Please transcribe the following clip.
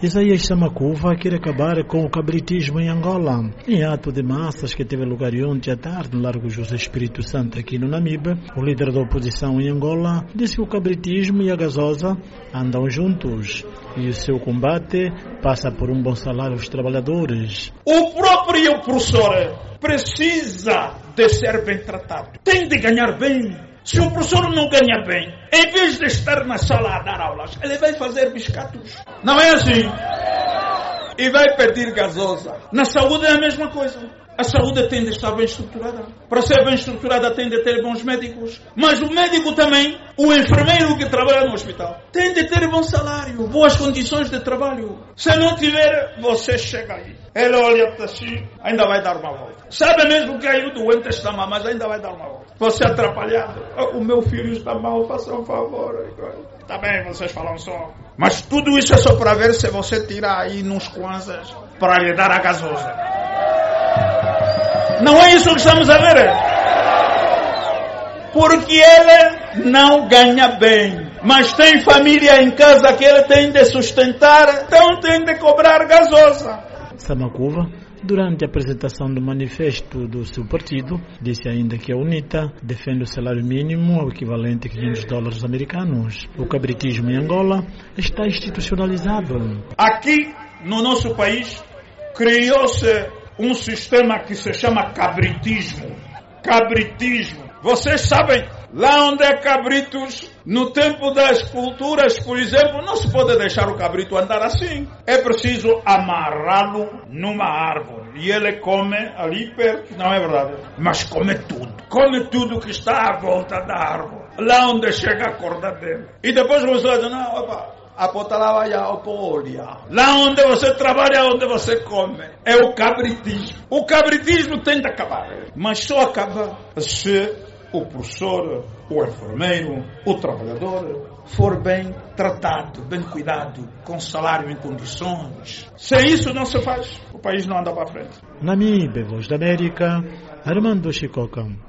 Isaías Samacuva quer acabar com o cabritismo em Angola. Em ato de massas que teve lugar ontem à tarde no Largo José Espírito Santo aqui no Namibe, o líder da oposição em Angola disse que o cabritismo e a gasosa andam juntos e o seu combate passa por um bom salário aos trabalhadores. O próprio professor precisa de ser bem tratado, tem de ganhar bem se o professor não ganha bem, em vez de estar na sala a dar aulas, ele vai fazer biscatos. Não é assim? E vai pedir gasosa. Na saúde é a mesma coisa. A saúde tem de estar bem estruturada. Para ser bem estruturada tem de ter bons médicos. Mas o médico também, o enfermeiro que trabalha no hospital, tem de ter bom salário, boas condições de trabalho. Se não tiver, você chega aí. Ele olha para si, ainda vai dar uma volta. Sabe mesmo que aí o doente está mal, mas ainda vai dar uma volta. Você é atrapalhado. Oh, o meu filho está mal, faça um favor. Está bem, vocês falam só. Mas tudo isso é só para ver se você tira aí nos kwanzas para lhe dar a gasosa. Não é isso que estamos a ver. Porque ele não ganha bem. Mas tem família em casa que ele tem de sustentar, então tem de cobrar gasosa. Samacuva, durante a apresentação do manifesto do seu partido, disse ainda que a UNITA defende o salário mínimo, o equivalente a 500 dólares americanos. O cabritismo em Angola está institucionalizado. Aqui, no nosso país, criou-se um sistema que se chama cabritismo. Cabritismo. Vocês sabem, lá onde é cabritos, no tempo das culturas, por exemplo, não se pode deixar o cabrito andar assim. É preciso amarrá-lo numa árvore. E ele come ali perto, não é verdade? Mas come tudo. Come tudo que está à volta da árvore. Lá onde chega a corda dele. E depois você diz, não, opa, Lá onde você trabalha, onde você come. É o cabritismo. O cabritismo tem de acabar. Mas só acaba se o professor, o enfermeiro, o trabalhador for bem tratado, bem cuidado, com salário em condições. Sem isso não se faz, o país não anda para frente. Namibe, Voz da América, Armando Chicocão.